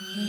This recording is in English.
Mm-hmm.